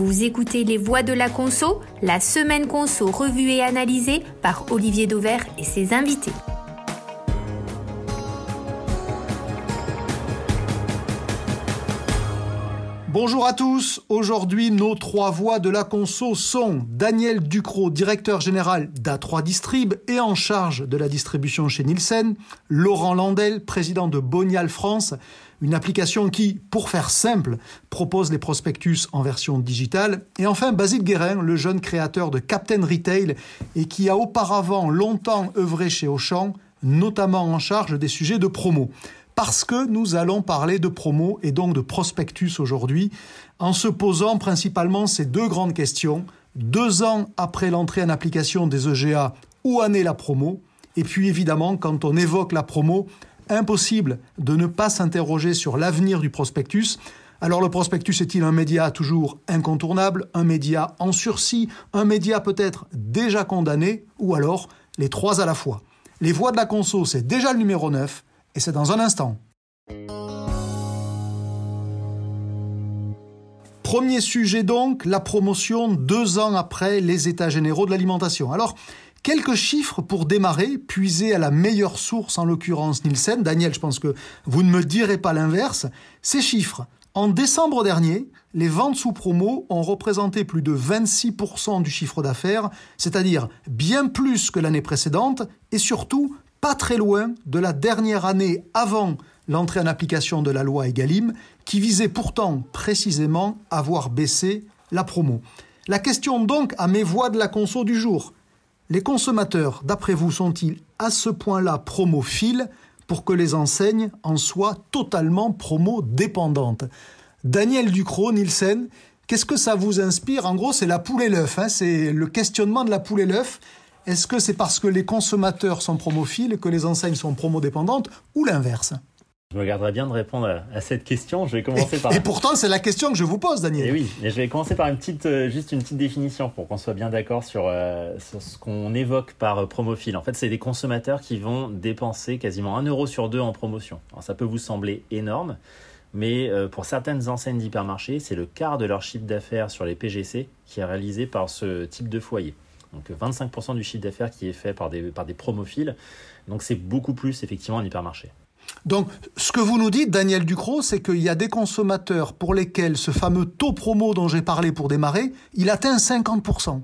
Vous écoutez Les Voix de la Conso, la semaine Conso revue et analysée par Olivier Dauvert et ses invités. Bonjour à tous. Aujourd'hui, nos trois voix de la conso sont Daniel Ducrot, directeur général d'A3 Distrib et en charge de la distribution chez Nielsen, Laurent Landel, président de Bonial France, une application qui, pour faire simple, propose les prospectus en version digitale, et enfin Basile Guérin, le jeune créateur de Captain Retail et qui a auparavant longtemps œuvré chez Auchan, notamment en charge des sujets de promo. Parce que nous allons parler de promo et donc de prospectus aujourd'hui, en se posant principalement ces deux grandes questions. Deux ans après l'entrée en application des EGA, où en est la promo? Et puis évidemment, quand on évoque la promo, impossible de ne pas s'interroger sur l'avenir du prospectus. Alors le prospectus est-il un média toujours incontournable, un média en sursis, un média peut-être déjà condamné, ou alors les trois à la fois? Les voix de la conso, c'est déjà le numéro 9, et c'est dans un instant. Premier sujet donc, la promotion deux ans après les États généraux de l'alimentation. Alors, quelques chiffres pour démarrer, puisés à la meilleure source, en l'occurrence Nielsen. Daniel, je pense que vous ne me direz pas l'inverse. Ces chiffres, en décembre dernier, les ventes sous promo ont représenté plus de 26% du chiffre d'affaires, c'est-à-dire bien plus que l'année précédente et surtout pas très loin de la dernière année avant l'entrée en application de la loi Egalim, qui visait pourtant précisément à voir baisser la promo. La question donc à mes voix de la conso du jour. Les consommateurs, d'après vous, sont-ils à ce point-là promophiles pour que les enseignes en soient totalement promo-dépendantes? Daniel Ducrot, Nielsen, qu'est-ce que ça vous inspire? En gros, c'est la poule et l'œuf, hein, c'est le questionnement de la poule et l'œuf. Est-ce que c'est parce que les consommateurs sont promophiles que les enseignes sont promodépendantes ou l'inverse? Je me garderai bien de répondre à, cette question. Je vais commencer et, par. Et pourtant, c'est la question que je vous pose, Daniel. Et oui, je vais commencer par une petite, euh, juste une petite définition pour qu'on soit bien d'accord sur, euh, ce qu'on évoque par promophile. En fait, c'est des consommateurs qui vont dépenser quasiment un euro sur deux en promotion. Alors, ça peut vous sembler énorme, mais euh, pour certaines enseignes d'hypermarché, c'est le quart de leur chiffre d'affaires sur les PGC qui est réalisé par ce type de foyer. Donc 25% du chiffre d'affaires qui est fait par des, par des promophiles. Donc c'est beaucoup plus effectivement en hypermarché. Donc, ce que vous nous dites, Daniel Ducrot, c'est qu'il y a des consommateurs pour lesquels ce fameux taux promo dont j'ai parlé pour démarrer, il atteint 50%.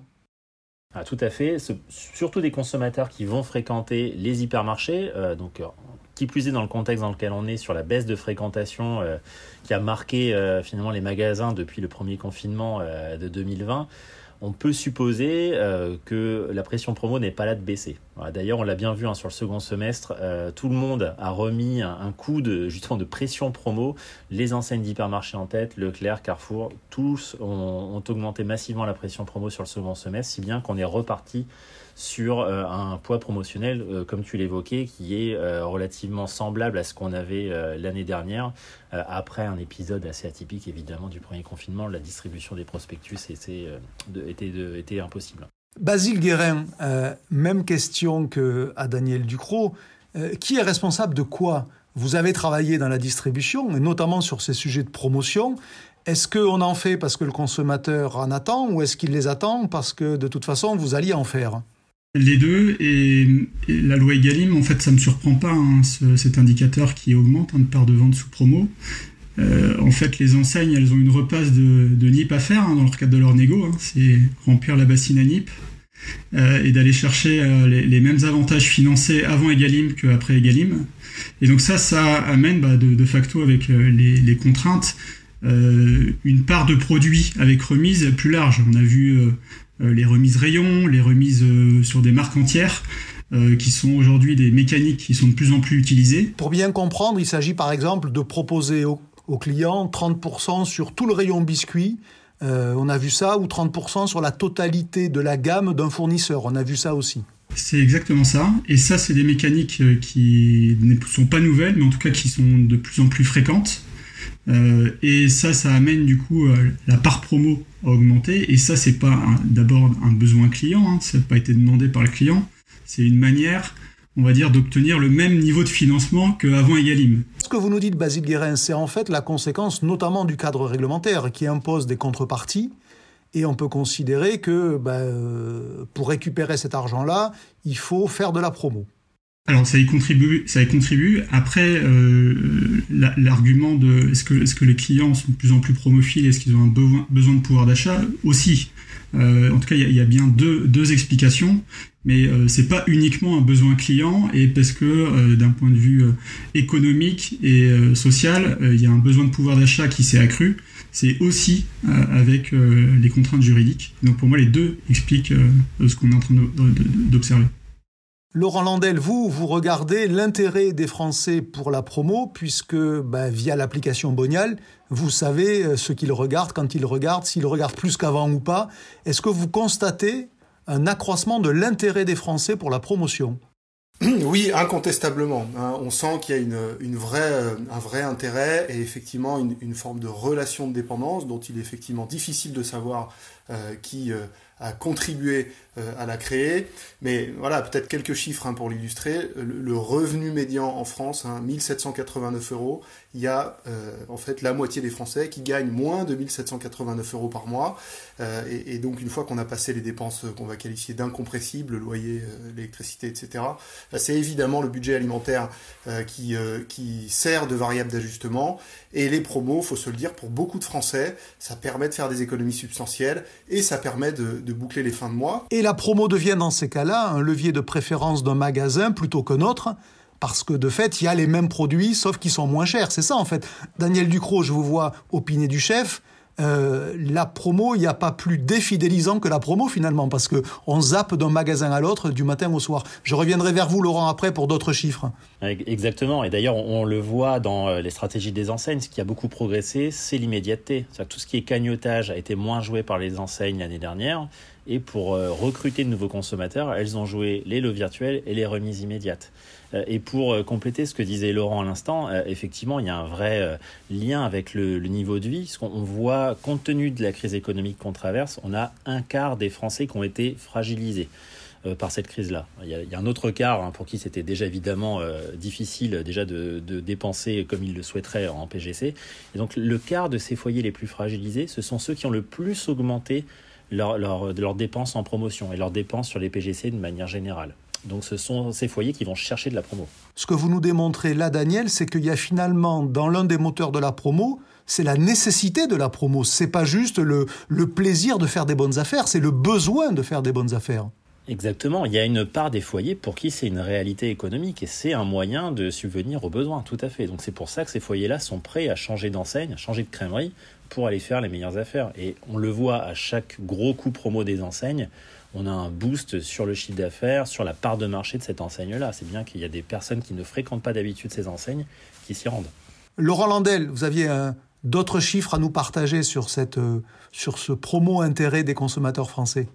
Ah, tout à fait. Surtout des consommateurs qui vont fréquenter les hypermarchés. Euh, donc, euh, qui plus est dans le contexte dans lequel on est sur la baisse de fréquentation euh, qui a marqué finalement les magasins depuis le premier confinement de 2020 on peut supposer euh, que la pression promo n'est pas là de baisser. D'ailleurs, on l'a bien vu hein, sur le second semestre, euh, tout le monde a remis un, coup de justement de pression promo. Les enseignes d'hypermarché en tête, Leclerc, Carrefour, tous ont, augmenté massivement la pression promo sur le second semestre, si bien qu'on est reparti sur euh, un poids promotionnel, comme tu l'évoquais, qui est relativement semblable à ce qu'on avait l'année dernière, après un épisode assez atypique évidemment du premier confinement, la distribution des prospectus était, impossible. Basile Guérin, euh, même question que à Daniel Ducrot. Euh, qui est responsable de quoi? Vous avez travaillé dans la distribution, et notamment sur ces sujets de promotion. Est-ce qu'on en fait parce que le consommateur en attend, ou est-ce qu'il les attend parce que de toute façon vous alliez en faire? Les deux, et, la loi Egalim, en fait, ça ne me surprend pas, hein, cet indicateur qui augmente hein, de part de vente sous promo. Euh, en fait, les enseignes, elles ont une repasse de, NIP à faire hein, dans le cadre de leur négo. Hein. c'est remplir la bassine à NIP euh, et d'aller chercher euh, les, mêmes avantages financés avant Egalim qu'après Egalim. Et donc ça, ça amène bah, de, facto avec les, contraintes une part de produits avec remise plus large. On a vu les remises rayons, les remises sur des marques entières. qui sont aujourd'hui des mécaniques qui sont de plus en plus utilisées. Pour bien comprendre, il s'agit par exemple de proposer aux clients, 30% sur tout le rayon biscuit. Euh, on a vu ça, ou 30% sur la totalité de la gamme d'un fournisseur. On a vu ça aussi. C'est exactement ça. Et ça, c'est des mécaniques euh, qui ne sont pas nouvelles, mais en tout cas qui sont de plus en plus fréquentes. Euh, et ça, ça amène du coup la part promo à augmenter. Et ça, c'est pas d'abord un besoin client, hein. ça n'a pas été demandé par le client. C'est une manière on va dire, d'obtenir le même niveau de financement qu'avant Egalim. Ce que vous nous dites, Basile Guérin, c'est en fait la conséquence notamment du cadre réglementaire qui impose des contreparties. Et on peut considérer que bah, pour récupérer cet argent-là, il faut faire de la promo. Alors ça y contribue, ça y contribue. Après, euh, l'argument de est-ce que, est-ce que les clients sont de plus en plus promophiles, est-ce qu'ils ont un besoin, besoin de pouvoir d'achat? Aussi. Euh, en tout cas, il y, a bien deux, deux explications, mais euh, c'est pas uniquement un besoin client et parce que euh, d'un point de vue économique et social, il y a un besoin de pouvoir d'achat qui s'est accru. C'est aussi avec les contraintes juridiques. Donc pour moi, les deux expliquent ce qu'on est en train d'observer. Laurent Landel, vous, vous regardez l'intérêt des Français pour la promo, puisque bah, via l'application Bonial, vous savez euh, ce qu'ils regardent, quand ils regardent, s'ils regardent plus qu'avant ou pas. Est-ce que vous constatez un accroissement de l'intérêt des Français pour la promotion? Oui, incontestablement. Hein. on sent qu'il y a une, euh, un vrai intérêt et effectivement une, forme de relation de dépendance dont il est effectivement difficile de savoir euh, qui a contribué à la créer. Mais voilà, peut-être quelques chiffres hein, pour l'illustrer. Le, revenu médian en France, 1789 hein, euros. Il y a euh, en fait la moitié des Français qui gagnent moins de 1789 euros par mois. Euh, et, donc une fois qu'on a passé les dépenses qu'on va qualifier d'incompressibles, loyer, l'électricité, etc., c'est évidemment le budget alimentaire qui, qui sert de variable d'ajustement. Et les promos, faut se le dire, pour beaucoup de Français, ça permet de faire des économies substantielles et ça permet de, boucler les fins de mois. La promo devient dans ces cas-là un levier de préférence d'un magasin plutôt que autre, parce que de fait, il y a les mêmes produits, sauf qu'ils sont moins chers. C'est ça en fait. Daniel Ducrot, je vous vois opiner du chef. Euh, la promo, il n'y a pas plus défidélisant que la promo finalement, parce que on zappe d'un magasin à l'autre du matin au soir. Je reviendrai vers vous, Laurent, après pour d'autres chiffres. Exactement. Et d'ailleurs, on le voit dans euh, les stratégies des enseignes. Ce qui a beaucoup progressé, c'est l'immédiateté. Tout ce qui est cagnotage a été moins joué par les enseignes l'année dernière. Et pour euh, recruter de nouveaux consommateurs, elles ont joué les lots virtuels et les remises immédiates. Euh, et pour euh, compléter ce que disait Laurent à l'instant, effectivement, il y a un vrai lien avec le, niveau de vie. Parce qu'on voit, compte tenu de la crise économique qu'on traverse, on a un quart des Français qui ont été fragilisés par cette crise-là. Il, y a un autre quart hein, pour qui c'était déjà évidemment difficile déjà de, de, dépenser comme ils le souhaiteraient en PGC. Et donc le quart de ces foyers les plus fragilisés, ce sont ceux qui ont le plus augmenté leurs dépenses en promotion et leurs dépenses sur les PGC de manière générale. Donc ce sont ces foyers qui vont chercher de la promo. Ce que vous nous démontrez là, Daniel, c'est qu'il y a finalement dans l'un des moteurs de la promo, c'est la nécessité de la promo. C'est pas juste le, le plaisir de faire des bonnes affaires, c'est le besoin de faire des bonnes affaires. Exactement, il y a une part des foyers pour qui c'est une réalité économique et c'est un moyen de subvenir aux besoins, tout à fait. Donc c'est pour ça que ces foyers-là sont prêts à changer d'enseigne, à changer de crèmerie pour aller faire les meilleures affaires. Et on le voit à chaque gros coup promo des enseignes, on a un boost sur le chiffre d'affaires, sur la part de marché de cette enseigne-là. C'est bien qu'il y a des personnes qui ne fréquentent pas d'habitude ces enseignes qui s'y rendent. Laurent Landel, vous aviez d'autres chiffres à nous partager sur, cette, euh, sur ce promo intérêt des consommateurs français?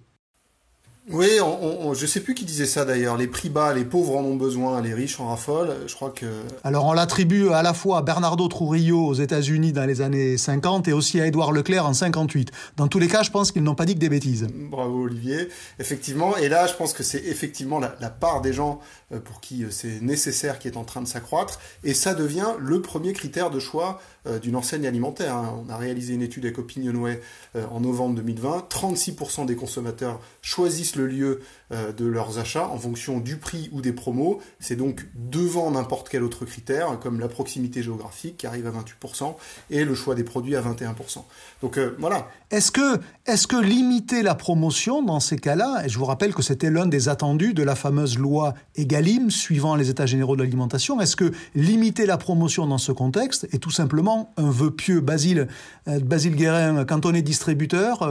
Oui, on, je sais plus qui disait ça d'ailleurs. Les prix bas, les pauvres en ont besoin, les riches en raffolent. Je crois que. Alors on l'attribue à la fois à Bernardo Trujillo aux États-Unis dans les années 50 et aussi à Édouard Leclerc en 58. Dans tous les cas, je pense qu'ils n'ont pas dit que des bêtises. Bravo Olivier, effectivement. Et là, je pense que c'est effectivement la, la, part des gens euh, pour qui euh, c'est nécessaire qui est en train de s'accroître. Et ça devient le premier critère de choix d'une enseigne alimentaire. Hein. On a réalisé une étude avec Opinionway en novembre 2020. 36% des consommateurs choisissent le lieu euh, de leurs achats en fonction du prix ou des promos. C'est donc devant n'importe quel autre critère, comme la proximité géographique qui arrive à 28% et le choix des produits à 21%. Donc euh, voilà. Est-ce que, est que limiter la promotion dans ces cas-là, et je vous rappelle que c'était l'un des attendus de la fameuse loi Egalim suivant les états généraux de l'alimentation, est-ce que limiter la promotion dans ce contexte est tout simplement un vœu pieux? Basile, euh, Basile Guérin, quand on est distributeur,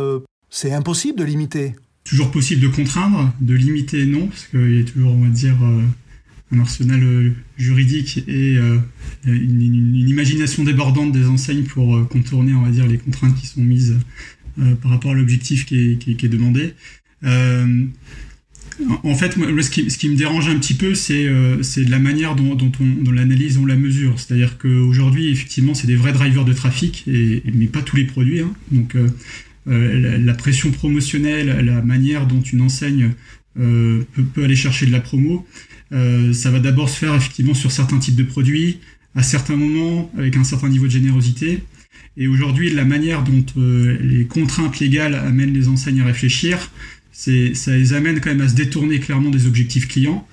c'est impossible de limiter toujours possible de contraindre, de limiter non, parce qu'il y a toujours, on va dire, euh, un arsenal euh, juridique et euh, une, imagination débordante des enseignes pour contourner, on va dire, les contraintes qui sont mises par rapport à l'objectif qui est, demandé. en fait, ce, qui, me dérange un petit peu, c'est la manière dont, on l'analyse, on la mesure. C'est-à-dire qu'aujourd'hui, effectivement, c'est des vrais drivers de trafic, mais pas tous les produits. Hein. Donc, euh, la, pression promotionnelle, la manière dont une enseigne euh, peut, aller chercher de la promo, euh, ça va d'abord se faire effectivement sur certains types de produits, à certains moments, avec un certain niveau de générosité. Et aujourd'hui, la manière dont les contraintes légales amènent les enseignes à réfléchir, ça les amène quand même à se détourner clairement des objectifs clients.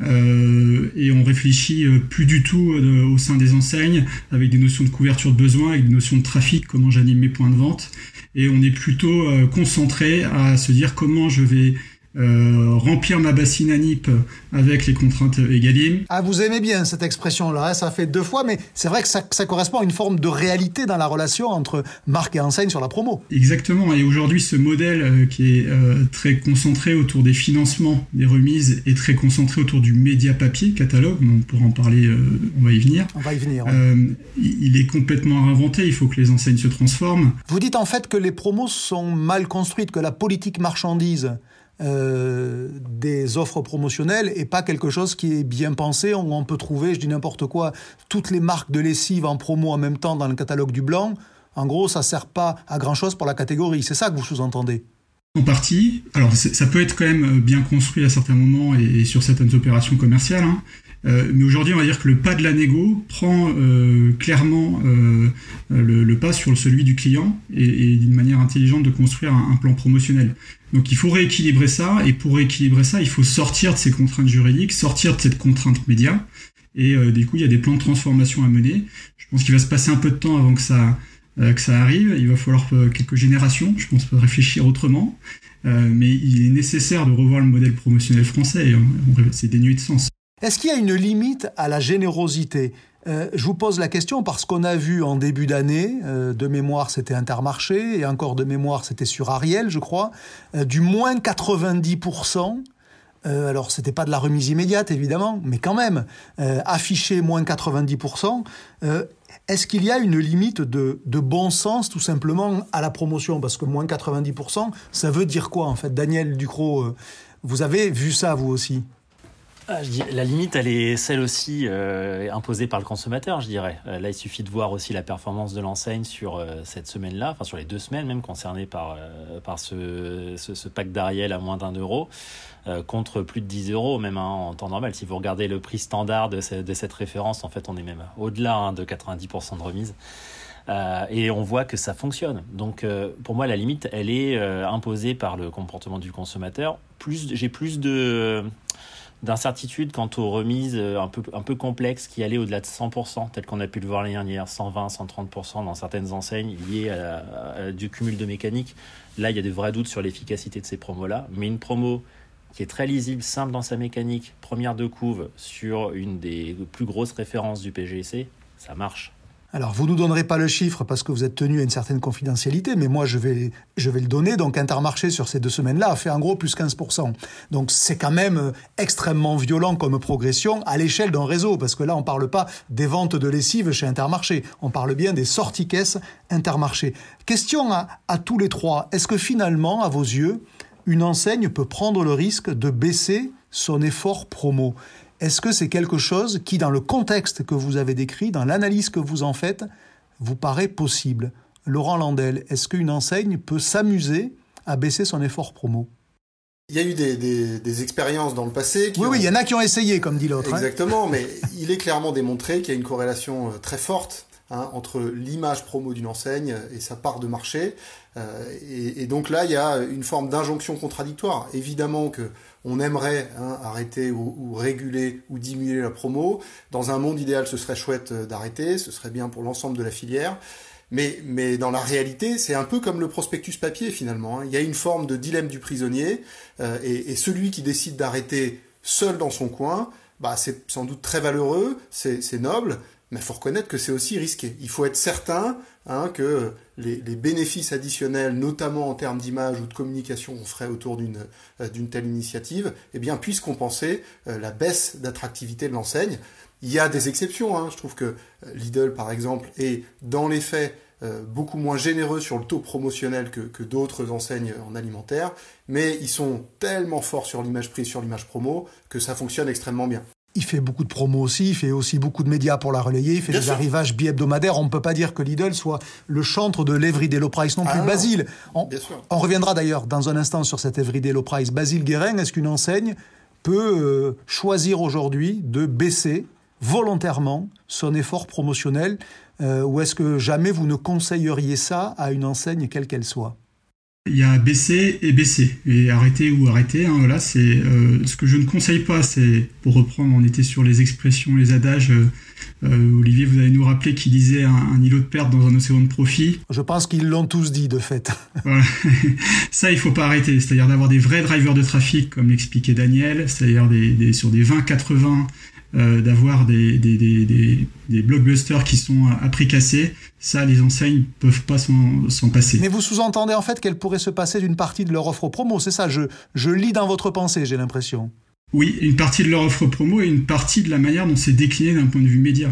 Euh, et on réfléchit plus du tout au sein des enseignes avec des notions de couverture de besoin, avec des notions de trafic, comment j'anime mes points de vente. Et on est plutôt concentré à se dire comment je vais euh, remplir ma bassine à NIP avec les contraintes EGalim. Ah, vous aimez bien cette expression-là, hein, ça fait deux fois, mais c'est vrai que ça, correspond à une forme de réalité dans la relation entre marque et enseigne sur la promo. Exactement, et aujourd'hui ce modèle euh, qui est euh, très concentré autour des financements, des remises, est très concentré autour du média papier, catalogue, on pourra en parler, on va y venir. On va y venir. il est complètement inventé, il faut que les enseignes se transforment. Vous dites en fait que les promos sont mal construites, que la politique marchandise euh, des offres promotionnelles et pas quelque chose qui est bien pensé, où on peut trouver, je dis n'importe quoi, toutes les marques de lessive en promo en même temps dans le catalogue du blanc. En gros, ça sert pas à grand chose pour la catégorie. C'est ça que vous sous-entendez en partie. Alors, ça peut être quand même bien construit à certains moments et, sur certaines opérations commerciales. Hein. Euh, mais aujourd'hui, on va dire que le pas de la négo prend euh, clairement euh, le, pas sur celui du client et, d'une manière intelligente de construire un, plan promotionnel. Donc il faut rééquilibrer ça, et pour rééquilibrer ça, il faut sortir de ces contraintes juridiques, sortir de cette contrainte média, et du coup, il y a des plans de transformation à mener. Je pense qu'il va se passer un peu de temps avant que ça, que ça arrive, il va falloir quelques générations, je pense, pour réfléchir autrement, mais il est nécessaire de revoir le modèle promotionnel français, c'est dénué de sens. Est-ce qu'il y a une limite à la générosité? Euh, je vous pose la question parce qu'on a vu en début d'année, euh, de mémoire c'était Intermarché, et encore de mémoire c'était sur Ariel, je crois, euh, du moins 90%. alors c'était pas de la remise immédiate évidemment, mais quand même, affiché moins 90%. Est-ce qu'il y a une limite de, de, bon sens tout simplement à la promotion? Parce que moins 90%, ça veut dire quoi en fait? Daniel Ducrot, vous avez vu ça vous aussi? Ah, la limite, elle est celle aussi euh, imposée par le consommateur, je dirais. Euh, là, il suffit de voir aussi la performance de l'enseigne sur euh, cette semaine-là, enfin sur les deux semaines même concernées par, par ce, ce, pack d'Ariel à moins d'un euro, contre plus de 10 euros même hein, en temps normal. Si vous regardez le prix standard de, cette référence, en fait, on est même au-delà hein, de 90% de remise. et on voit que ça fonctionne. Donc, pour moi, la limite, elle est imposée par le comportement du consommateur. Plus, j'ai plus de d'incertitude quant aux remises euh, un peu, complexes qui allaient au-delà de 100%, tel qu'on a pu le voir l'année dernière, 120, 130% dans certaines enseignes liées à, du cumul de mécanique. Là, il y a des vrais doutes sur l'efficacité de ces promos-là, mais une promo qui est très lisible, simple dans sa mécanique, première de couve sur une des plus grosses références du PGC, ça marche. Alors, vous ne nous donnerez pas le chiffre parce que vous êtes tenu à une certaine confidentialité, mais moi, je vais, je vais le donner. Donc, Intermarché, sur ces deux semaines-là, a fait en gros plus 15%. Donc, c'est quand même euh, extrêmement violent comme progression à l'échelle d'un réseau, parce que là, on ne parle pas des ventes de lessive chez Intermarché. On parle bien des sorties caisses Intermarché. Question à, à tous les trois. Est-ce que finalement, à vos yeux, une enseigne peut prendre le risque de baisser son effort promo? Est-ce que c'est quelque chose qui, dans le contexte que vous avez décrit, dans l'analyse que vous en faites, vous paraît possible? Laurent Landel, est-ce qu'une enseigne peut s'amuser à baisser son effort promo? Il y a eu des, expériences dans le passé. oui, oui, il y en a qui ont essayé, comme dit l'autre. Hein. Exactement, mais il est clairement démontré qu'il y a une corrélation euh, très forte hein, entre l'image promo d'une enseigne et sa part de marché. Euh, et, donc là, il y a une forme d'injonction contradictoire. Évidemment que on aimerait hein, arrêter ou, réguler ou diminuer la promo. Dans un monde idéal, ce serait chouette euh, d'arrêter, ce serait bien pour l'ensemble de la filière. Mais, mais dans la réalité, c'est un peu comme le prospectus papier finalement. Hein. Il y a une forme de dilemme du prisonnier, euh, et, celui qui décide d'arrêter seul dans son coin, bah, c'est sans doute très valeureux, c'est noble, mais faut reconnaître que c'est aussi risqué. Il faut être certain hein, que les, bénéfices additionnels, notamment en termes d'image ou de communication qu'on ferait autour d'une euh, telle initiative, eh bien, puissent compenser euh, la baisse d'attractivité de l'enseigne. Il y a des exceptions. Hein. Je trouve que euh, Lidl, par exemple, est dans les faits beaucoup moins généreux sur le taux promotionnel que, que d'autres enseignes en alimentaire, mais ils sont tellement forts sur l'image prise, sur l'image promo, que ça fonctionne extrêmement bien. Il fait beaucoup de promos aussi, il fait aussi beaucoup de médias pour la relayer, il fait des arrivages bi-hebdomadaires. On ne peut pas dire que Lidl soit le chantre de l'Everyday Low Price non plus. Ah Basile, on, reviendra d'ailleurs dans un instant sur cet Everyday Low Price. Basile Guérin, est-ce qu'une enseigne peut euh, choisir aujourd'hui de baisser volontairement son effort promotionnel euh, ou est-ce que jamais vous ne conseilleriez ça à une enseigne quelle qu'elle soit? Il y a baisser et baisser et arrêter ou arrêter. Hein, voilà, c'est euh, ce que je ne conseille pas. C'est pour reprendre, on était sur les expressions, les adages. Euh, Olivier, vous allez nous rappeler qu'il disait un, îlot de perte dans un océan de profit. Je pense qu'ils l'ont tous dit de fait. Voilà. Ça, il faut pas arrêter. C'est-à-dire d'avoir des vrais drivers de trafic, comme l'expliquait Daniel, c'est-à-dire des, des, sur des 20-80 euh, d'avoir des, des, des, des, blockbusters qui sont à prix cassé, ça, les enseignes peuvent pas s'en passer. Mais vous sous-entendez en fait qu'elle pourrait se passer d'une partie de leur offre promo, c'est ça je, je lis dans votre pensée, j'ai l'impression. Oui, une partie de leur offre promo et une partie de la manière dont c'est décliné d'un point de vue média.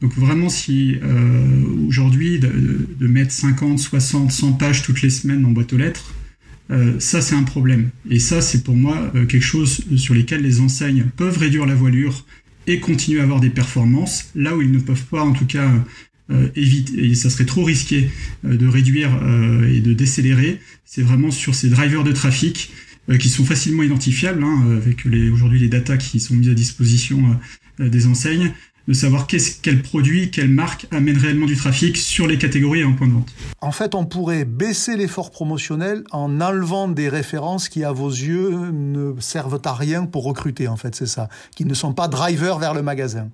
Donc vraiment, si euh, aujourd'hui de, de, mettre 50, 60, 100 pages toutes les semaines en boîte aux lettres, euh, ça c'est un problème. Et ça c'est pour moi euh, quelque chose sur lesquels les enseignes peuvent réduire la voilure, et continuer à avoir des performances, là où ils ne peuvent pas en tout cas euh, éviter, et ça serait trop risqué euh, de réduire euh, et de décélérer, c'est vraiment sur ces drivers de trafic qui sont facilement identifiables, hein, avec aujourd'hui les datas qui sont mises à disposition des enseignes, de savoir quel produit, quelle marque amène réellement du trafic sur les catégories et en point de vente. En fait, on pourrait baisser l'effort promotionnel en enlevant des références qui, à vos yeux, ne servent à rien pour recruter, en fait, c'est ça, qui ne sont pas drivers vers le magasin.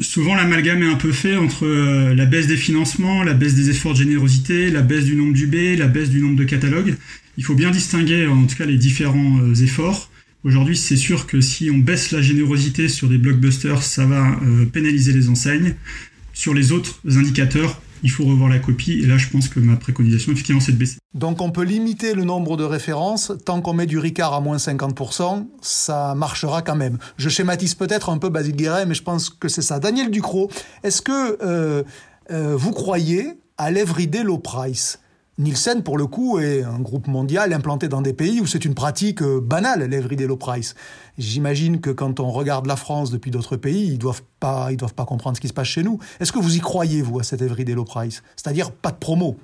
Souvent, l'amalgame est un peu fait entre euh, la baisse des financements, la baisse des efforts de générosité, la baisse du nombre d'UB, la baisse du nombre de catalogues. Il faut bien distinguer, en tout cas, les différents euh, efforts. Aujourd'hui, c'est sûr que si on baisse la générosité sur des blockbusters, ça va euh, pénaliser les enseignes. Sur les autres indicateurs, il faut revoir la copie. Et là, je pense que ma préconisation, effectivement, c'est de baisser. Donc, on peut limiter le nombre de références. Tant qu'on met du Ricard à moins 50%, ça marchera quand même. Je schématise peut-être un peu Basile Guéret, mais je pense que c'est ça. Daniel Ducrot, est-ce que euh, euh, vous croyez à l'Everyday Low Price? Nielsen, pour le coup, est un groupe mondial implanté dans des pays où c'est une pratique euh, banale, l'everyday low price. J'imagine que quand on regarde la France depuis d'autres pays, ils doivent pas, doivent pas comprendre ce qui se passe chez nous. Est-ce que vous y croyez, vous, à cette everyday low price? C'est-à-dire pas de promo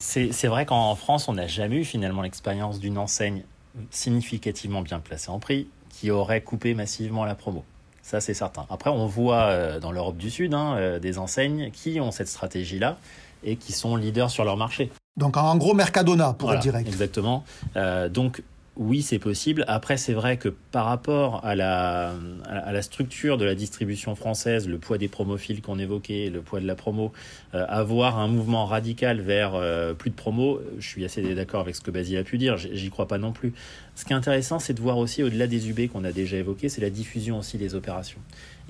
C'est vrai qu'en France, on n'a jamais eu finalement l'expérience d'une enseigne significativement bien placée en prix qui aurait coupé massivement la promo. Ça, c'est certain. Après, on voit euh, dans l'Europe du Sud hein, euh, des enseignes qui ont cette stratégie-là et qui sont leaders sur leur marché. Donc en gros Mercadona pour être direct. Exactement. Euh, donc oui, c'est possible. Après, c'est vrai que par rapport à la, à la structure de la distribution française, le poids des promophiles qu'on évoquait, le poids de la promo, euh, avoir un mouvement radical vers euh, plus de promo, je suis assez d'accord avec ce que Basile a pu dire, j'y crois pas non plus. Ce qui est intéressant, c'est de voir aussi au-delà des UB qu'on a déjà évoqué, c'est la diffusion aussi des opérations.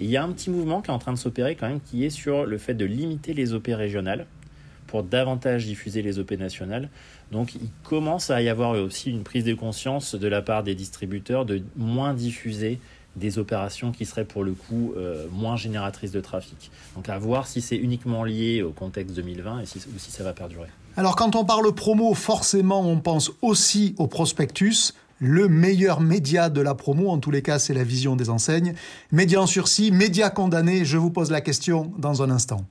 Et il y a un petit mouvement qui est en train de s'opérer quand même, qui est sur le fait de limiter les OP régionales pour davantage diffuser les OP nationales. Donc il commence à y avoir aussi une prise de conscience de la part des distributeurs de moins diffuser des opérations qui seraient pour le coup euh, moins génératrices de trafic. Donc à voir si c'est uniquement lié au contexte 2020 et si, ou si ça va perdurer. Alors quand on parle promo, forcément on pense aussi au prospectus. Le meilleur média de la promo, en tous les cas, c'est la vision des enseignes. Média en sursis, média condamné, je vous pose la question dans un instant.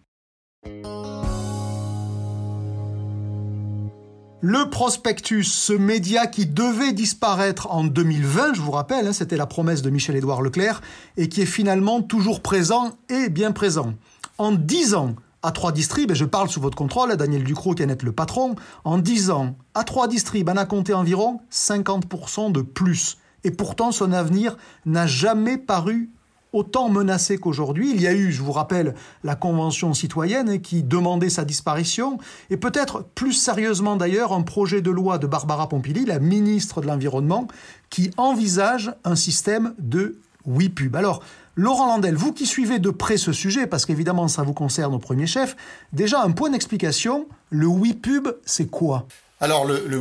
Le prospectus, ce média qui devait disparaître en 2020, je vous rappelle, hein, c'était la promesse de Michel-Édouard Leclerc, et qui est finalement toujours présent et bien présent. En 10 ans, à 3 distrib, et je parle sous votre contrôle, Daniel Ducrot qui en est le patron, en 10 ans, à 3 distrib, on a compté environ 50% de plus. Et pourtant, son avenir n'a jamais paru autant menacé qu'aujourd'hui. Il y a eu, je vous rappelle, la Convention citoyenne qui demandait sa disparition, et peut-être plus sérieusement d'ailleurs un projet de loi de Barbara Pompili, la ministre de l'Environnement, qui envisage un système de WePub. Alors, Laurent Landel, vous qui suivez de près ce sujet, parce qu'évidemment ça vous concerne au premier chef, déjà un point d'explication, le WePub, c'est quoi? Alors le, le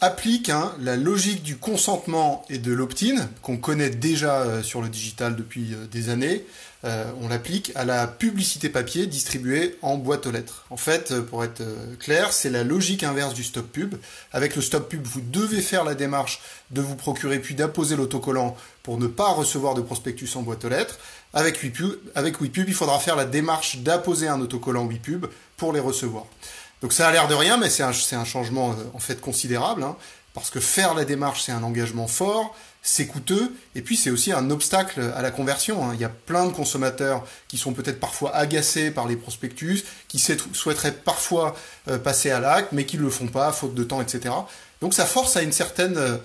applique hein, la logique du consentement et de l'opt-in qu'on connaît déjà euh, sur le digital depuis euh, des années. Euh, on l'applique à la publicité papier distribuée en boîte aux lettres. En fait, pour être clair, c'est la logique inverse du stop pub. Avec le stop pub, vous devez faire la démarche de vous procurer puis d'apposer l'autocollant pour ne pas recevoir de prospectus en boîte aux lettres. Avec WePub, avec WePub il faudra faire la démarche d'apposer un autocollant WePub pour les recevoir. Donc ça a l'air de rien, mais c'est un, un, changement euh, en fait considérable. Hein. parce que faire la démarche, c'est un engagement fort, c'est coûteux, et puis c'est aussi un obstacle à la conversion. Hein. Il y a plein de consommateurs qui sont peut-être parfois agacés par les prospectus, qui souhaiteraient parfois euh, passer à l'acte, mais qui ne le font pas, faute de temps, etc. Donc ça force à une certaine euh,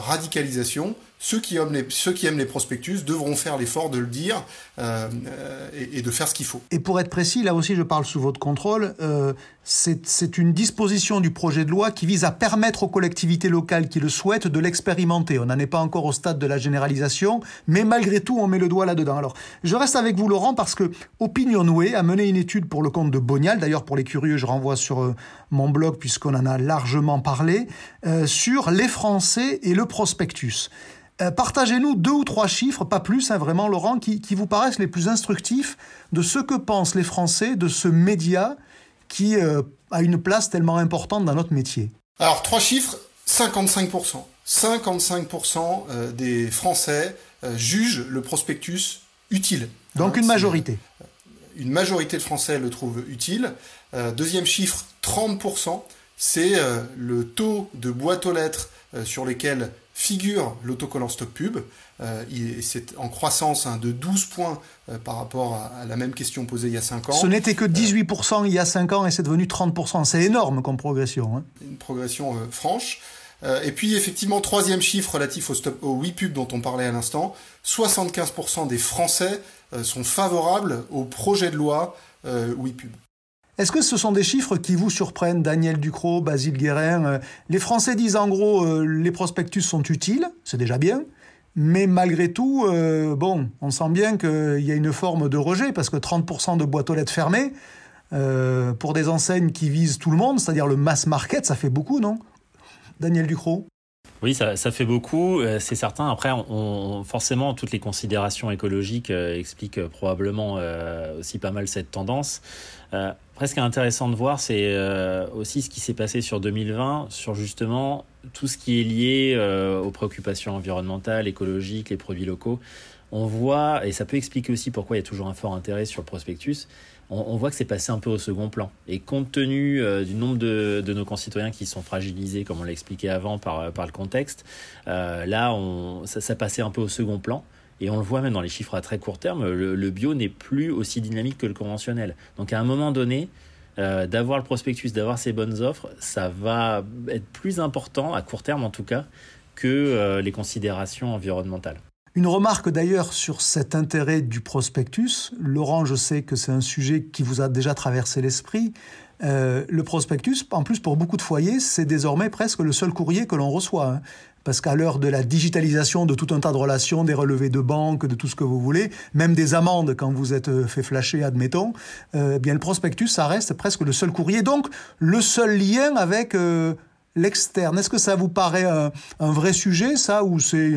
radicalisation ceux qui, aiment les, prospectus devront faire l'effort de le dire euh, euh, et, de faire ce qu'il faut. Et pour être précis, là aussi je parle sous votre contrôle, euh, c'est une disposition du projet de loi qui vise à permettre aux collectivités locales qui le souhaitent de l'expérimenter. On n'en est pas encore au stade de la généralisation, mais malgré tout on met le doigt là-dedans. Alors je reste avec vous Laurent parce que Opinionway a mené une étude pour le compte de Bonial, d'ailleurs pour les curieux je renvoie sur mon blog puisqu'on en a largement parlé, sur les Français et le prospectus. Euh, partagez-nous deux ou trois chiffres, pas plus, hein, vraiment, Laurent, qui, vous paraissent les plus instructifs de ce que pensent les Français de ce média qui euh, a une place tellement importante dans notre métier. Alors, trois chiffres, 55%. 55% euh, des Français jugent le prospectus utile. Donc une majorité. Une majorité de Français le trouvent utile. deuxième chiffre, 30%, c'est le taux de boîtes aux lettres sur lesquelles figure l'autocollant stop pub. Euh, c'est en croissance hein, de 12 points euh, par rapport à, la même question posée il y a 5 ans. Ce n'était que 18% il y a 5 ans et c'est devenu 30%. C'est énorme comme progression. Hein. Une progression euh, franche. et puis effectivement, troisième chiffre relatif au, stop, au pub dont on parlait à l'instant, 75% des Français sont favorables au projet de loi pub. Est-ce que ce sont des chiffres qui vous surprennent, Daniel Ducrot, Basile Guérin euh, Les Français disent en gros, euh, les prospectus sont utiles, c'est déjà bien, mais malgré tout, euh, bon, on sent bien qu'il y a une forme de rejet, parce que 30% de boîtes aux lettres fermées, pour des enseignes qui visent tout le monde, c'est-à-dire le mass market, ça fait beaucoup, non? Daniel Ducrot oui, ça, fait beaucoup, c'est certain. Après, on, forcément, toutes les considérations écologiques expliquent probablement aussi pas mal cette tendance. Euh, presque intéressant de voir, c'est euh, aussi ce qui s'est passé sur 2020, sur justement tout ce qui est lié euh, aux préoccupations environnementales, écologiques, les produits locaux. On voit, et ça peut expliquer aussi pourquoi il y a toujours un fort intérêt sur le prospectus, on, voit que c'est passé un peu au second plan. Et compte tenu du nombre de, nos concitoyens qui sont fragilisés, comme on l'a expliqué avant par, par le contexte, là, on, ça, ça passait un peu au second plan. Et on le voit même dans les chiffres à très court terme, le, bio n'est plus aussi dynamique que le conventionnel. Donc à un moment donné, euh, d'avoir le prospectus, d'avoir ces bonnes offres, ça va être plus important, à court terme en tout cas, que euh, les considérations environnementales. Une remarque d'ailleurs sur cet intérêt du prospectus. Laurent, je sais que c'est un sujet qui vous a déjà traversé l'esprit. Euh, le prospectus, en plus pour beaucoup de foyers, c'est désormais presque le seul courrier que l'on reçoit. Hein parce qu'à l'heure de la digitalisation de tout un tas de relations, des relevés de banque, de tout ce que vous voulez, même des amendes quand vous êtes euh, fait flasher, admettons, euh, eh bien le prospectus, ça reste presque le seul courrier, donc le seul lien avec euh, l'externe. Est-ce que ça vous paraît un, vrai sujet, ça, ou c'est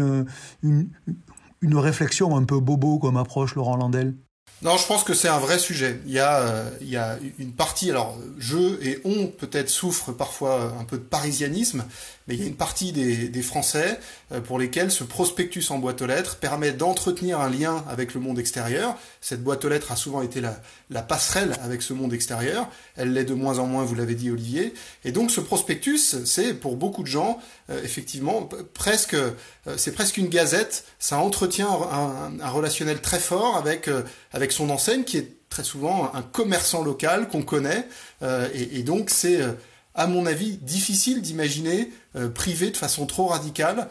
une, une réflexion un peu bobo comme approche Laurent Landel non, je pense que c'est un vrai sujet. Il y a, euh, une partie, alors je et on peut-être souffrent parfois un peu de parisianisme, mais il y a une partie des, Français euh, pour lesquels ce prospectus en boîte aux lettres permet d'entretenir un lien avec le monde extérieur. Cette boîte aux lettres a souvent été la, passerelle avec ce monde extérieur. Elle l'est de moins en moins, vous l'avez dit Olivier. Et donc ce prospectus, c'est pour beaucoup de gens, euh, effectivement, presque, c'est presque une gazette. Ça entretient un, relationnel très fort avec, avec son enseigne qui est très souvent un commerçant local qu'on connaît. Euh, et, donc c'est, euh, à mon avis, difficile d'imaginer euh, priver de façon trop radicale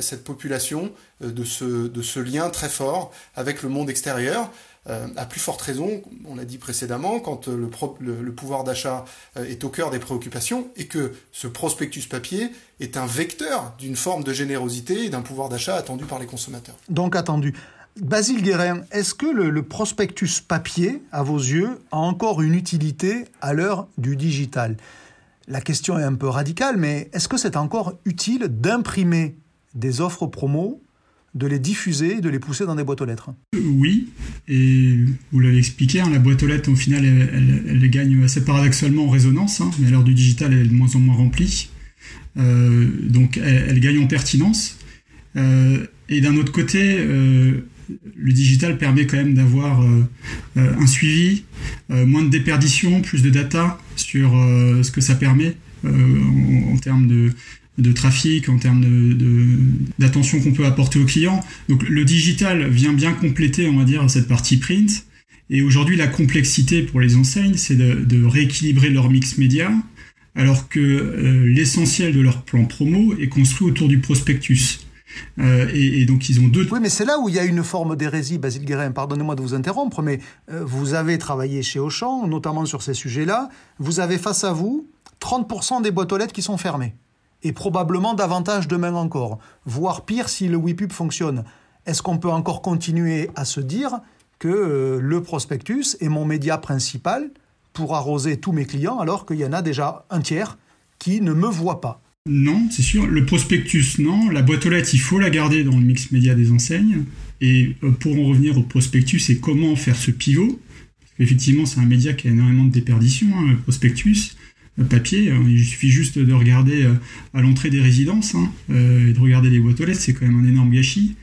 cette population de, ce, de ce lien très fort avec le monde extérieur. à plus forte raison, on l'a dit précédemment, quand le, le, pouvoir d'achat est au cœur des préoccupations et que ce prospectus papier est un vecteur d'une forme de générosité et d'un pouvoir d'achat attendu par les consommateurs. Donc attendu. Basile Guérin, est-ce que le, prospectus papier, à vos yeux, a encore une utilité à l'heure du digital? La question est un peu radicale, mais est-ce que c'est encore utile d'imprimer des offres promo, de les diffuser, de les pousser dans des boîtes aux lettres? Oui, et vous l'avez expliqué, hein, la boîte aux lettres, au final, elle, gagne assez paradoxalement en résonance, hein, mais à l'heure du digital, elle est de moins en moins remplie. Euh, donc, elle, gagne en pertinence. Euh, et d'un autre côté, euh, le digital permet quand même d'avoir euh, euh, un suivi, euh, moins de déperdition, plus de data sur ce que ça permet en, termes de, trafic, en termes d'attention qu'on peut apporter aux clients. Donc le digital vient bien compléter, on va dire, cette partie print. Et aujourd'hui, la complexité pour les enseignes, c'est de, rééquilibrer leur mix média, alors que l'essentiel de leur plan promo est construit autour du prospectus. Euh, et, donc ils ont deux. Oui, mais c'est là où il y a une forme d'hérésie, Basile Guérin. Pardonnez-moi de vous interrompre, mais euh, vous avez travaillé chez Auchan, notamment sur ces sujets-là. Vous avez face à vous 30% des boîtes aux lettres qui sont fermées. Et probablement davantage demain encore. Voire pire si le WIPUB fonctionne. Est-ce qu'on peut encore continuer à se dire que euh, le prospectus est mon média principal pour arroser tous mes clients alors qu'il y en a déjà un tiers qui ne me voit pas? Non, c'est sûr. Le prospectus, non. La boîte aux lettres, il faut la garder dans le mix média des enseignes. Et euh, pour en revenir au prospectus et comment faire ce pivot, effectivement, c'est un média qui a énormément de déperdition, hein, le prospectus, papier. Hein. Il suffit juste de regarder euh, à l'entrée des résidences hein, euh, et de regarder les boîtes aux lettres, c'est quand même un énorme gâchis.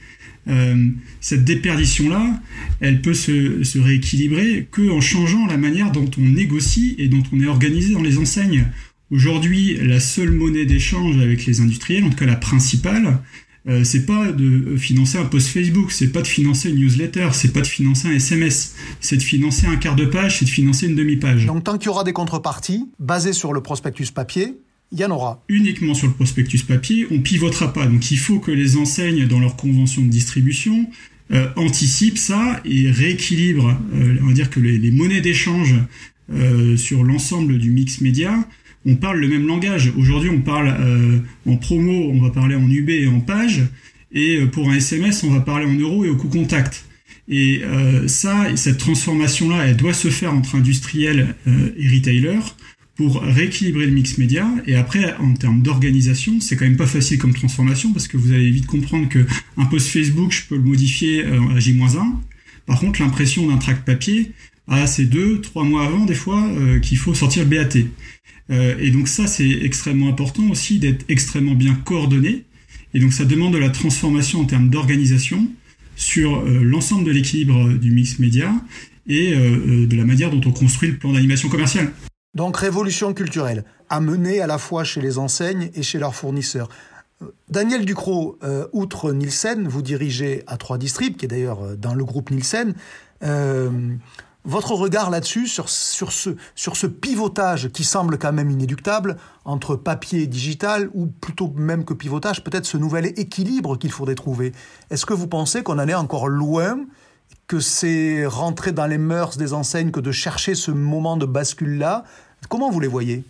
cette déperdition-là, elle peut se, se rééquilibrer que en changeant la manière dont on négocie et dont on est organisé dans les enseignes. Aujourd'hui, la seule monnaie d'échange avec les industriels, en tout cas la principale, euh, c'est pas de financer un post Facebook, c'est pas de financer une newsletter, c'est pas de financer un SMS, c'est de financer un quart de page, c'est de financer une demi-page. Donc tant qu'il y aura des contreparties basées sur le prospectus papier, il y en aura. Uniquement sur le prospectus papier, on pivotera pas. Donc il faut que les enseignes, dans leur convention de distribution, euh, anticipent ça et rééquilibrent, euh, on va dire que les, les monnaies d'échange sur l'ensemble du mix média on parle le même langage. Aujourd'hui, on parle euh, en promo, on va parler en UB et en page, et euh, pour un SMS, on va parler en euros et au coût contact. Et euh, ça, cette transformation-là, elle doit se faire entre industriels et retailers pour rééquilibrer le mix média. Et après, en termes d'organisation, c'est quand même pas facile comme transformation parce que vous allez vite comprendre que un post Facebook, je peux le modifier à J-1. Par contre, l'impression d'un tract papier, ah, c'est deux, trois mois avant des fois qu'il faut sortir le BAT. Euh, et donc ça, c'est extrêmement important aussi d'être extrêmement bien coordonné. Et donc ça demande de la transformation en termes d'organisation sur euh, l'ensemble de l'équilibre du mix média et euh, de la manière dont on construit le plan d'animation commerciale. Donc révolution culturelle, à mener à la fois chez les enseignes et chez leurs fournisseurs. Daniel Ducrot, outre Nielsen, vous dirigez à 3 Distrib, qui est d'ailleurs dans le groupe Nielsen. Votre regard là-dessus, sur, ce, pivotage qui semble quand même inéluctable entre papier et digital, ou plutôt même que pivotage, peut-être ce nouvel équilibre qu'il faudrait trouver. Est-ce que vous pensez qu'on en est encore loin, que c'est rentrer dans les mœurs des enseignes que de chercher ce moment de bascule-là? Comment vous les voyez?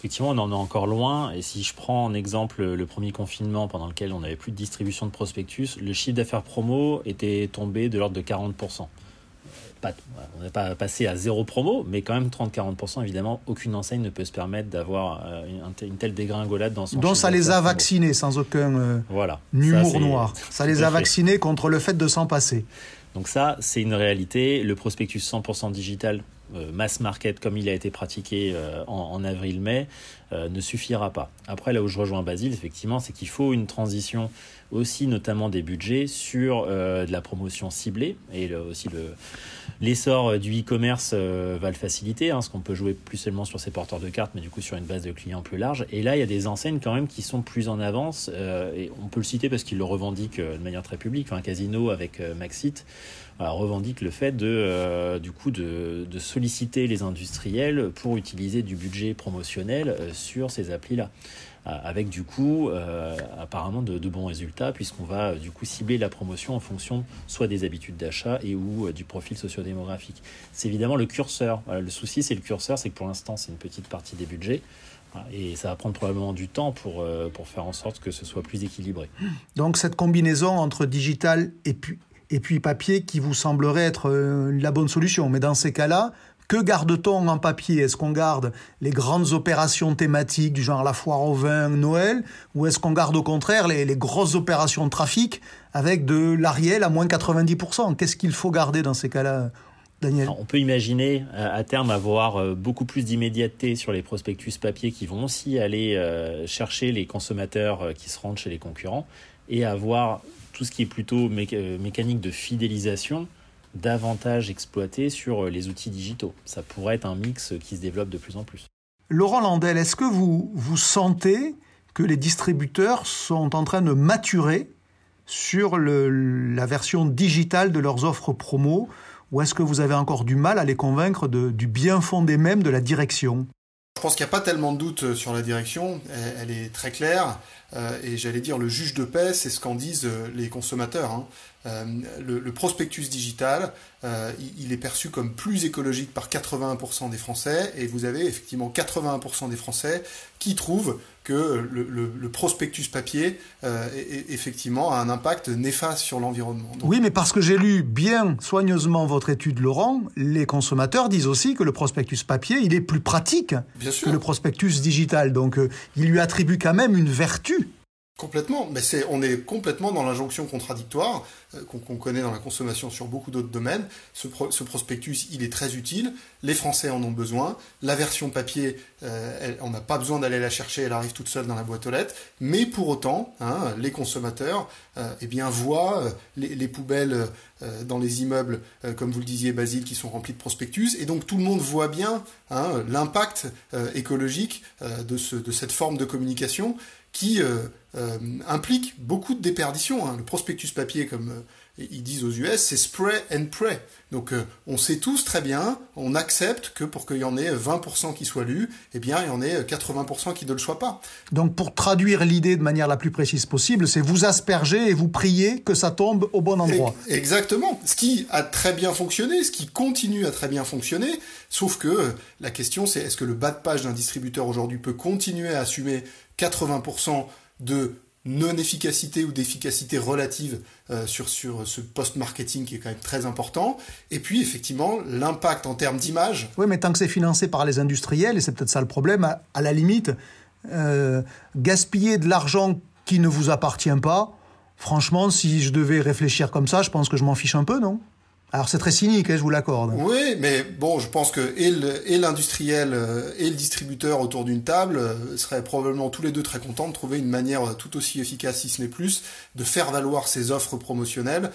Effectivement, on en est encore loin. Et si je prends en exemple le premier confinement pendant lequel on n'avait plus de distribution de prospectus, le chiffre d'affaires promo était tombé de l'ordre de 40% on n'est pas passé à zéro promo, mais quand même 30-40%, évidemment, aucune enseigne ne peut se permettre d'avoir euh, une, telle dégringolade dans son Donc ça les a vaccinés sans aucun euh, voilà. humour noir. Ça les a vaccinés contre le fait de s'en passer. Donc ça, c'est une réalité. Le prospectus 100% digital, euh, mass market comme il a été pratiqué en, avril-mai, ne suffira pas. Après, là où je rejoins Basile, effectivement, c'est qu'il faut une transition aussi, notamment des budgets, sur de la promotion ciblée et aussi le L'essor euh, du e-commerce euh, va le faciliter, hein, parce qu'on peut jouer plus seulement sur ses porteurs de cartes, mais du coup sur une base de clients plus large. Et là, il y a des enseignes quand même qui sont plus en avance, euh, et on peut le citer parce qu'ils le revendiquent de manière très publique. Enfin, Casino avec Maxit revendique le fait de, du coup, de, de, solliciter les industriels pour utiliser du budget promotionnel sur ces applis-là. Euh, avec du coup euh, apparemment de, bons résultats puisqu'on va euh, du coup cibler la promotion en fonction soit des habitudes d'achat et ou du profil sociodémographique. C'est évidemment le curseur. le souci c'est le curseur, c'est que pour l'instant c'est une petite partie des budgets. Et ça va prendre probablement du temps pour, pour faire en sorte que ce soit plus équilibré. Donc cette combinaison entre digital et puis, et puis papier qui vous semblerait être la bonne solution. Mais dans ces cas-là, que garde-t-on en papier? Est-ce qu'on garde les grandes opérations thématiques du genre la foire au vin, Noël Ou est-ce qu'on garde au contraire les, grosses opérations de trafic avec de l'Ariel à moins 90% Qu'est-ce qu'il faut garder dans ces cas-là Daniel? On peut imaginer euh, à terme avoir euh, beaucoup plus d'immédiateté sur les prospectus papier qui vont aussi aller euh, chercher les consommateurs qui se rendent chez les concurrents et avoir tout ce qui est plutôt mécanique de fidélisation davantage exploité sur euh, les outils digitaux. Ça pourrait être un mix qui se développe de plus en plus. Laurent Landel, est-ce que vous, vous sentez que les distributeurs sont en train de maturer sur la version digitale de leurs offres promo ou est-ce que vous avez encore du mal à les convaincre du bien fondé même de la direction? Pense qu'il n'y a pas tellement de doute euh, sur la direction, elle, est très claire, euh, et j'allais dire le juge de paix, c'est ce qu'en disent euh, les consommateurs. Hein. le, prospectus digital, il, est perçu comme plus écologique par 81% des Français, et vous avez effectivement 81% des Français qui trouvent que le, prospectus papier, euh, effectivement, a un impact néfaste sur l'environnement. Oui, mais parce que j'ai lu bien soigneusement votre étude, Laurent, les consommateurs disent aussi que le prospectus papier, il est plus pratique que le prospectus digital. Donc, euh, il lui attribue quand même une vertu. Complètement, mais c'est, on est complètement dans l'injonction contradictoire euh, qu'on, connaît dans la consommation sur beaucoup d'autres domaines. Ce, prospectus, il est très utile, les Français en ont besoin. La version papier, euh, on n'a pas besoin d'aller la chercher, elle arrive toute seule dans la boîte aux lettres. Mais pour autant, hein, les consommateurs euh, eh bien, voient les, poubelles dans les immeubles, comme vous le disiez, Basile, qui sont remplis de prospectus. Et donc tout le monde voit bien hein, l'impact écologique de, ce, de cette forme de communication qui euh, euh, implique beaucoup de déperdition. Hein. Le prospectus papier, comme euh, ils disent aux US, c'est spray and pray. Donc on sait tous très bien, on accepte que pour qu'il y en ait 20% qui soient lus, eh bien il y en ait 80% qui ne le soient pas. Donc pour traduire l'idée de manière la plus précise possible, c'est vous asperger et vous prier que ça tombe au bon endroit. Exactement. Ce qui a très bien fonctionné, ce qui continue à très bien fonctionner, sauf que la question c'est est-ce que le bas de page d'un distributeur aujourd'hui peut continuer à assumer 80% de non-efficacité ou d'efficacité relative euh, sur, ce post-marketing qui est quand même très important. Et puis, effectivement, l'impact en termes d'image. Oui, mais tant que c'est financé par les industriels, et c'est peut-être ça le problème, à, la limite, euh, gaspiller de l'argent qui ne vous appartient pas, franchement, si je devais réfléchir comme ça, je pense que je m'en fiche un peu, non? Alors c'est très cynique, hein, je vous l'accorde. Oui, mais bon, je pense que et l'industriel euh, et le distributeur autour d'une table euh, seraient probablement tous les deux très contents de trouver une manière euh, tout aussi efficace, si ce n'est plus, de faire valoir ces offres promotionnelles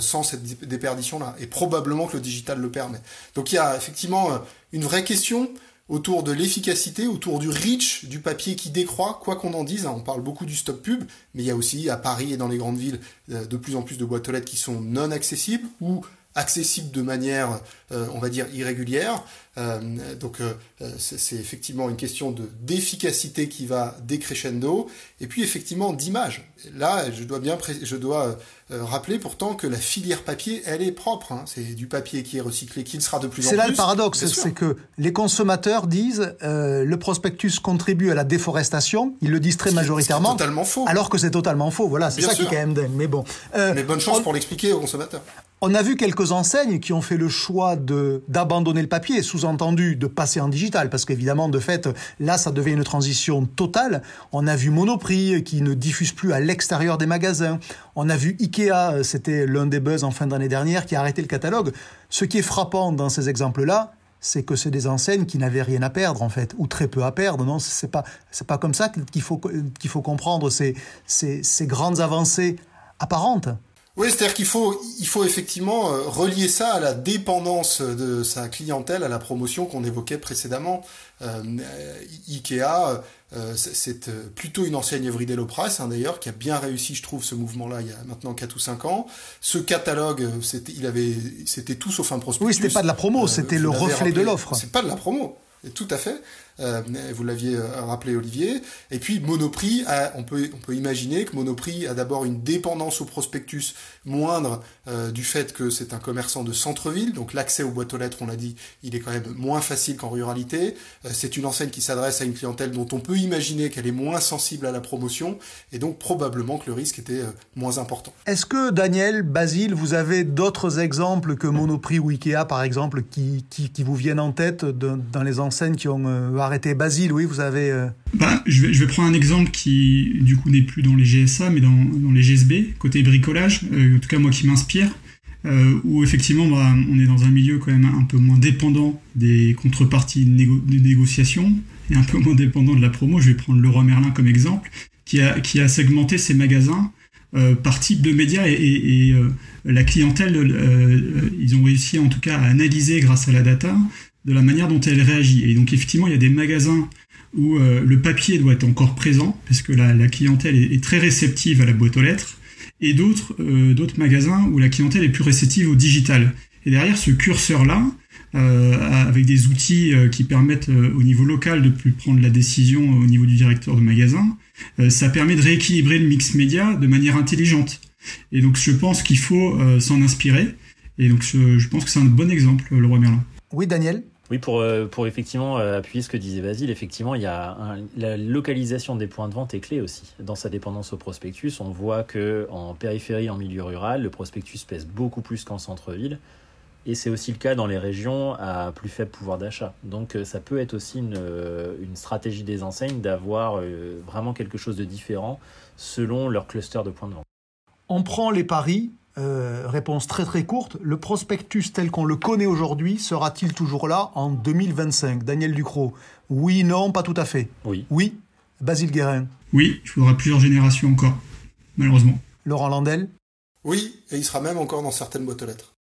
sans cette déperdition-là. Et probablement que le digital le permet. Donc il y a effectivement une vraie question autour de l'efficacité, autour du reach du papier qui décroît, quoi qu'on en dise. On parle beaucoup du stop pub, mais il y a aussi à Paris et dans les grandes villes de plus en plus de boîtes aux lettres qui sont non accessibles ou accessible de manière, euh, on va dire, irrégulière. Euh, donc euh, c'est effectivement une question de d'efficacité qui va décrescendo, et puis effectivement d'image. Là, je dois bien, je dois rappeler pourtant que la filière papier, elle est propre. Hein. C'est du papier qui est recyclé, qui le sera de plus en plus. C'est là le paradoxe, c'est que les consommateurs disent le prospectus contribue à la déforestation. Ils le disent très majoritairement. totalement faux. Alors que c'est totalement faux. Voilà, c'est ça qui est quand même dingue. Mais bon. Mais bonne chance pour l'expliquer aux consommateurs. On a vu quelques enseignes qui ont fait le choix de d'abandonner le papier, sous-entendu de passer en digital, parce qu'évidemment, de fait, là, ça devient une transition totale. On a vu Monoprix qui ne diffuse plus à l'extérieur des magasins. On a vu Ikea, c'était l'un des buzz en fin d'année dernière, qui a arrêté le catalogue. Ce qui est frappant dans ces exemples-là, c'est que c'est des enseignes qui n'avaient rien à perdre en fait, ou très peu à perdre. Non, c'est pas c'est pas comme ça qu'il faut qu'il faut comprendre ces, ces, ces grandes avancées apparentes. Oui, c'est-à-dire qu'il faut, il faut effectivement euh, relier ça à la dépendance de sa clientèle, à la promotion qu'on évoquait précédemment. Euh, Ikea, euh, c'est plutôt une ancienne Everyday Low Price, hein, d'ailleurs, qui a bien réussi, je trouve, ce mouvement-là il y a maintenant 4 ou 5 ans. Ce catalogue, c'était, il avait, c'était tout sauf un prospectus. Oui, c'était pas de la promo, c'était le reflet de l'offre. C'est pas de la promo. Tout à fait. Euh, vous l'aviez euh, rappelé Olivier. Et puis Monoprix, on, peut, imaginer que Monoprix a d'abord une dépendance au prospectus moindre euh, du fait que c'est un commerçant de centre-ville, donc l'accès aux boîtes aux lettres, on l'a dit, il est quand même moins facile qu'en ruralité. c'est une enseigne qui s'adresse à une clientèle dont on peut imaginer qu'elle est moins sensible à la promotion, et donc probablement que le risque était moins important. Est-ce que Daniel, Basile, vous avez d'autres exemples que Monoprix ou Ikea, par exemple, qui vous viennent en tête dans les enseignes qui ont arrêté Basile, oui, vous avez... Euh, bah, je, vais, prendre un exemple qui, du coup, n'est plus dans les GSA, mais dans, les GSB, côté bricolage, euh, en tout cas moi qui m'inspire, euh, où effectivement bah, on est dans un milieu quand même un peu moins dépendant des contreparties des négociations, et un peu moins dépendant de la promo. Je vais prendre Leroy Merlin comme exemple, qui a, segmenté ses magasins par type de médias et, la clientèle, ils ont réussi en tout cas à analyser grâce à la data de la manière dont elle réagit. Et donc effectivement, il y a des magasins où euh, le papier doit être encore présent, parce que la, la clientèle est, très réceptive à la boîte aux lettres, et d'autres euh, d'autres magasins où la clientèle est plus réceptive au digital. Et derrière ce curseur-là, euh, avec des outils qui permettent au niveau local de plus prendre la décision au niveau du directeur de magasin, ça permet de rééquilibrer le mix média de manière intelligente. Et donc je pense qu'il faut s'en inspirer. Et donc je pense que c'est un bon exemple, le roi Merlin. Oui, Daniel? Oui, pour, euh, pour effectivement euh, appuyer ce que disait Basile, effectivement, il y a la localisation des points de vente est clé aussi. Dans sa dépendance au prospectus, on voit que en périphérie, en milieu rural, le prospectus pèse beaucoup plus qu'en centre-ville. Et c'est aussi le cas dans les régions à plus faible pouvoir d'achat. Donc euh, ça peut être aussi une, une stratégie des enseignes d'avoir vraiment quelque chose de différent selon leur cluster de points de vente. On prend les paris euh, réponse très très courte. Le prospectus tel qu'on le connaît aujourd'hui sera-t-il toujours là en 2025 Daniel Ducrot Oui, non, pas tout à fait. Oui. Oui. Basile Guérin Oui, il faudra plusieurs générations encore, malheureusement. Laurent Landel Oui, et il sera même encore dans certaines boîtes aux lettres.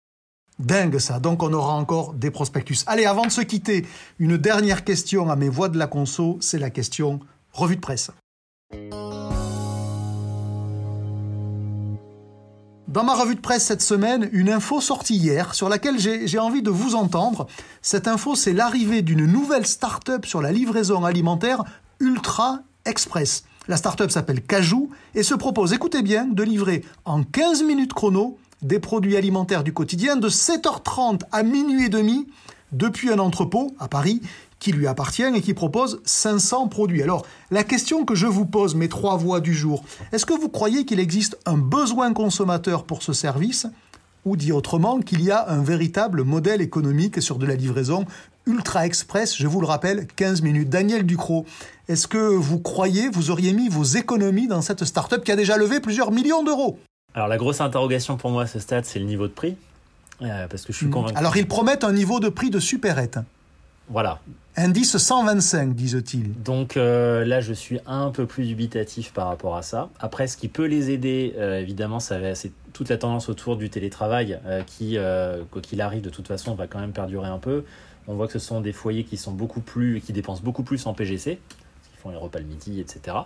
Dingue ça, donc on aura encore des prospectus. Allez, avant de se quitter, une dernière question à mes voix de la conso, c'est la question revue de presse. Dans ma revue de presse cette semaine, une info sortie hier sur laquelle j'ai envie de vous entendre. Cette info, c'est l'arrivée d'une nouvelle start-up sur la livraison alimentaire Ultra Express. La start-up s'appelle Cajou et se propose, écoutez bien, de livrer en 15 minutes chrono des produits alimentaires du quotidien de 7h30 à minuit et demi depuis un entrepôt à Paris qui lui appartient et qui propose 500 produits. Alors, la question que je vous pose, mes trois voix du jour, est-ce que vous croyez qu'il existe un besoin consommateur pour ce service ou dit autrement qu'il y a un véritable modèle économique sur de la livraison ultra express, je vous le rappelle, 15 minutes. Daniel Ducrot, est-ce que vous croyez, vous auriez mis vos économies dans cette start-up qui a déjà levé plusieurs millions d'euros? Alors la grosse interrogation pour moi à ce stade, c'est le niveau de prix. Euh, parce que je suis hmm. convaincu. Alors ils promettent un niveau de prix de supérette. Voilà. Indice 125, disent-ils. Donc euh, là, je suis un peu plus dubitatif par rapport à ça. Après, ce qui peut les aider, euh, évidemment, c'est toute la tendance autour du télétravail euh, qui, quoi qu'il arrive, de toute façon, va quand même perdurer un peu. On voit que ce sont des foyers qui sont beaucoup plus, qui dépensent beaucoup plus en PGC, qui font les repas le midi, etc.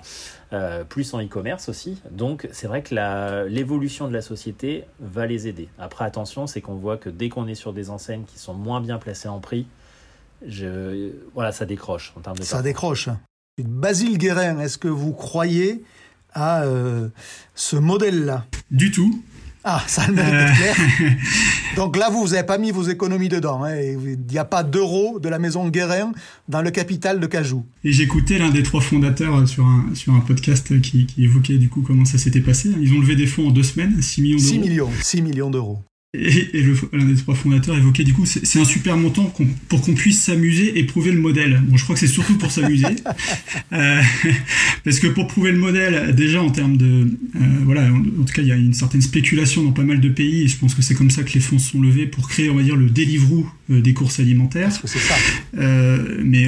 plus en e-commerce aussi. Donc, c'est vrai que l'évolution de la société va les aider. Après, attention, c'est qu'on voit que dès qu'on est sur des enseignes qui sont moins bien placées en prix, je, voilà, ça décroche en termes de. Ça décroche. Basile Guérin, est-ce que vous croyez à euh, ce modèle-là? Du tout. Ah, ça le mérite euh. clair. Donc là, vous n'avez pas mis vos économies dedans. Hein, il n'y a pas d'euros de la maison Guérin dans le capital de Cajou. Et j'écoutais l'un des trois fondateurs sur un, sur un podcast qui, qui évoquait du coup comment ça s'était passé. Ils ont levé des fonds en deux semaines, 6 millions d'euros. 6 millions, 6 millions d'euros. Et, l'un des trois fondateurs évoquait du coup, c'est un super montant pour qu'on puisse s'amuser et prouver le modèle. Bon, je crois que c'est surtout pour s'amuser, euh, parce que pour prouver le modèle, déjà en termes de, euh, voilà, en, tout cas, il y a une certaine spéculation dans pas mal de pays, et je pense que c'est comme ça que les fonds sont levés pour créer, on va dire, le Deliveroo euh, des courses alimentaires. Parce que c'est ça. mais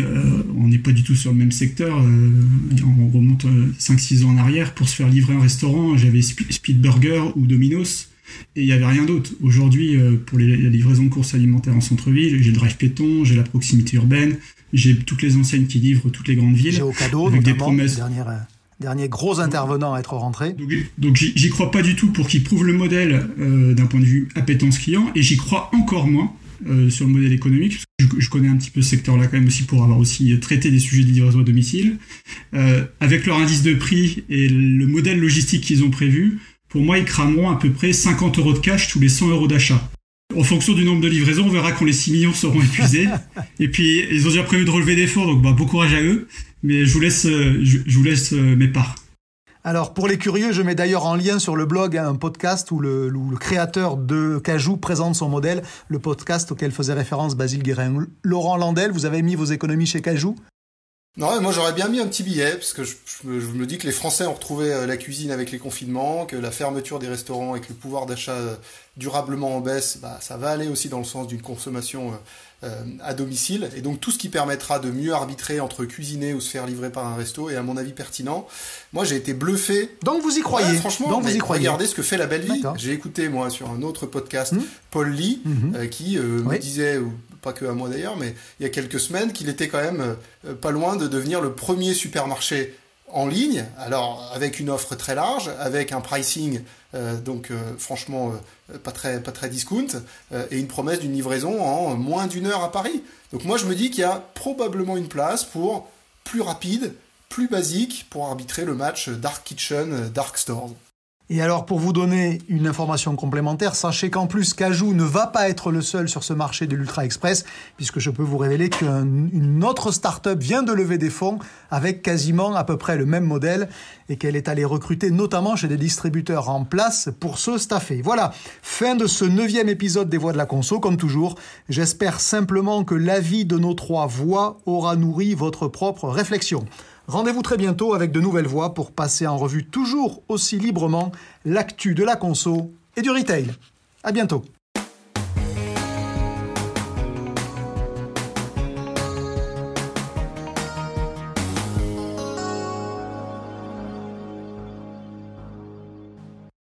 on n'est pas du tout sur le même secteur. on remonte 5-6 ans en arrière pour se faire livrer un restaurant. J'avais Speedburger ou Domino's et il n'y avait rien d'autre. Aujourd'hui, euh, pour les, la livraison de courses alimentaires en centre-ville, j'ai le drive péton, j'ai la proximité urbaine, j'ai toutes les enseignes qui livrent toutes les grandes villes. J'ai au cadeau, avec des promesses. Dernière, euh, dernier gros intervenant à être rentré. Donc, donc j'y crois pas du tout pour qu'ils prouvent le modèle euh, d'un point de vue appétence client, et j'y crois encore moins sur le modèle économique. Je, je, connais un petit peu ce secteur-là quand même aussi pour avoir aussi traité des sujets de livraison à domicile. avec leur indice de prix et le modèle logistique qu'ils ont prévu, pour moi, ils crameront à peu près 50 euros de cash tous les 100 euros d'achat. En fonction du nombre de livraisons, on verra quand les 6 millions seront épuisés. et puis, ils ont déjà prévu de relever des fonds, donc bah, bon courage à eux. Mais je vous laisse, euh, je, euh, mes parts. Alors, pour les curieux, je mets d'ailleurs en lien sur le blog un podcast où le, le, créateur de Cajou présente son modèle, le podcast auquel faisait référence Basile Guérin. Laurent Landel, vous avez mis vos économies chez Cajou? Non, moi j'aurais bien mis un petit billet, parce que je, me dis que les Français ont retrouvé euh, la cuisine avec les confinements, que la fermeture des restaurants avec le pouvoir d'achat euh, durablement en baisse, bah, ça va aller aussi dans le sens d'une consommation euh, à domicile. Et donc tout ce qui permettra de mieux arbitrer entre cuisiner ou se faire livrer par un resto est à mon avis pertinent. Moi j'ai été bluffé. Donc vous y croyez Franchement, Donc vous y croyez. regardez ce que fait la belle vie. J'ai écouté moi sur un autre podcast mmh. Paul Lee mmh. qui me disait pas que à moi d'ailleurs, mais il y a quelques semaines, qu'il était quand même pas loin de devenir le premier supermarché en ligne, alors avec une offre très large, avec un pricing euh, donc euh, franchement euh, pas très pas très discount et une promesse d'une livraison en moins d'une heure à Paris. Donc moi je me dis qu'il y a probablement une place pour plus rapide, plus basique pour arbitrer le match Dark Kitchen Dark Stores. Et alors, pour vous donner une information complémentaire, sachez qu'en plus, Cajou ne va pas être le seul sur ce marché de l'Ultra Express, puisque je peux vous révéler qu'une autre start-up vient de lever des fonds avec quasiment à peu près le même modèle et qu'elle est allée recruter notamment chez des distributeurs en place pour se staffer. Voilà, fin de ce neuvième épisode des Voix de la Conso, comme toujours. J'espère simplement que l'avis de nos trois voix aura nourri votre propre réflexion. Rendez-vous très bientôt avec de nouvelles voix pour passer en revue toujours aussi librement l'actu de la conso et du retail. À bientôt.